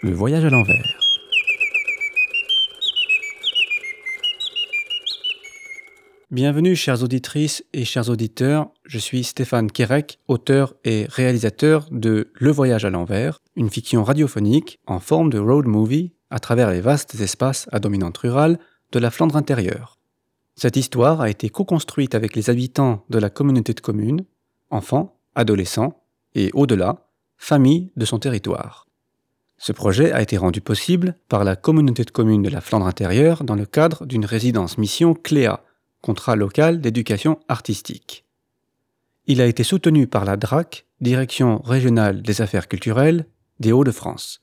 Le voyage à l'envers. Bienvenue chères auditrices et chers auditeurs, je suis Stéphane Kerek, auteur et réalisateur de Le voyage à l'envers, une fiction radiophonique en forme de road movie à travers les vastes espaces à dominante rurale de la Flandre intérieure. Cette histoire a été co-construite avec les habitants de la communauté de communes, enfants, adolescents et au-delà, familles de son territoire. Ce projet a été rendu possible par la communauté de communes de la Flandre intérieure dans le cadre d'une résidence mission CLEA, contrat local d'éducation artistique. Il a été soutenu par la DRAC, Direction régionale des affaires culturelles des Hauts-de-France.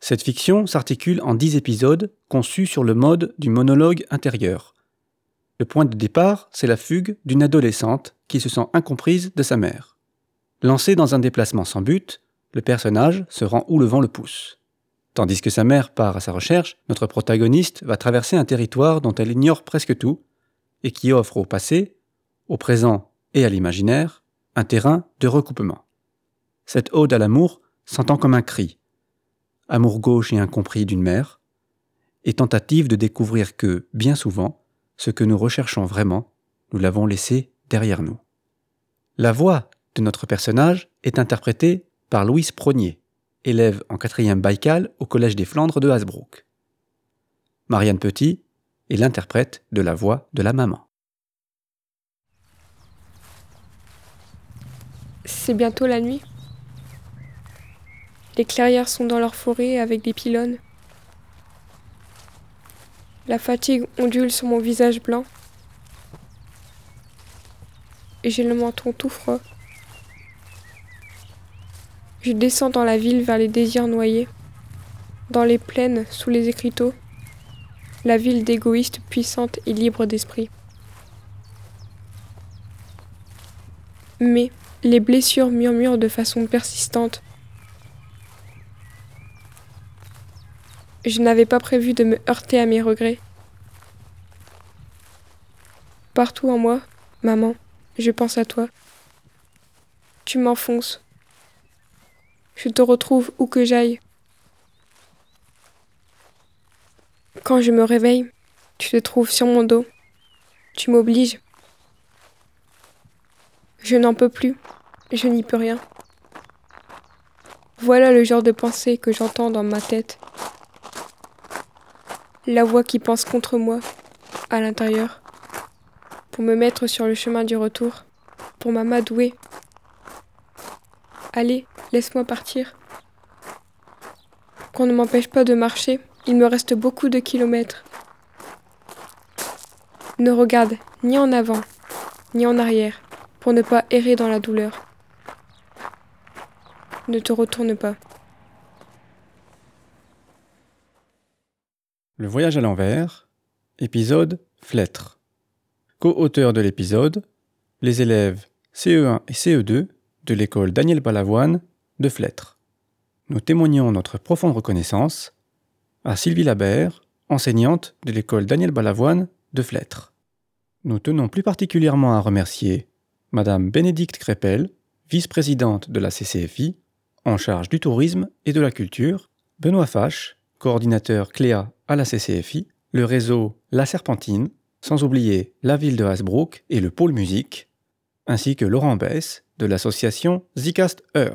Cette fiction s'articule en dix épisodes conçus sur le mode du monologue intérieur. Le point de départ, c'est la fugue d'une adolescente qui se sent incomprise de sa mère. Lancée dans un déplacement sans but, le personnage se rend où le vent le pousse. Tandis que sa mère part à sa recherche, notre protagoniste va traverser un territoire dont elle ignore presque tout et qui offre au passé, au présent et à l'imaginaire un terrain de recoupement. Cette ode à l'amour s'entend comme un cri, amour gauche et incompris d'une mère, et tentative de découvrir que, bien souvent, ce que nous recherchons vraiment, nous l'avons laissé derrière nous. La voix de notre personnage est interprétée par Louise Prognier, élève en quatrième Baïkal au Collège des Flandres de Hasbrook. Marianne Petit est l'interprète de la voix de la maman. C'est bientôt la nuit. Les clairières sont dans leur forêt avec des pylônes. La fatigue ondule sur mon visage blanc. Et j'ai le menton tout froid. Je descends dans la ville vers les désirs noyés, dans les plaines sous les écriteaux, la ville d'égoïstes puissante et libre d'esprit. Mais les blessures murmurent de façon persistante. Je n'avais pas prévu de me heurter à mes regrets. Partout en moi, maman, je pense à toi. Tu m'enfonces. Je te retrouve où que j'aille. Quand je me réveille, tu te trouves sur mon dos. Tu m'obliges. Je n'en peux plus. Je n'y peux rien. Voilà le genre de pensée que j'entends dans ma tête la voix qui pense contre moi, à l'intérieur, pour me mettre sur le chemin du retour, pour m'amadouer. Allez, laisse-moi partir. Qu'on ne m'empêche pas de marcher, il me reste beaucoup de kilomètres. Ne regarde ni en avant, ni en arrière, pour ne pas errer dans la douleur. Ne te retourne pas. Le voyage à l'envers, épisode Flettre. Co-auteur de l'épisode, les élèves CE1 et CE2 de l'école Daniel Balavoine de Flettre. Nous témoignons notre profonde reconnaissance à Sylvie Labert, enseignante de l'école Daniel Balavoine de Flettre. Nous tenons plus particulièrement à remercier Madame Bénédicte Crépel, vice-présidente de la CCFI, en charge du tourisme et de la culture, Benoît Fache, coordinateur Cléa à la CCFI, le réseau La Serpentine, sans oublier la ville de Hasbrook et le pôle musique, ainsi que Laurent Bess de l'association Zicast Heure.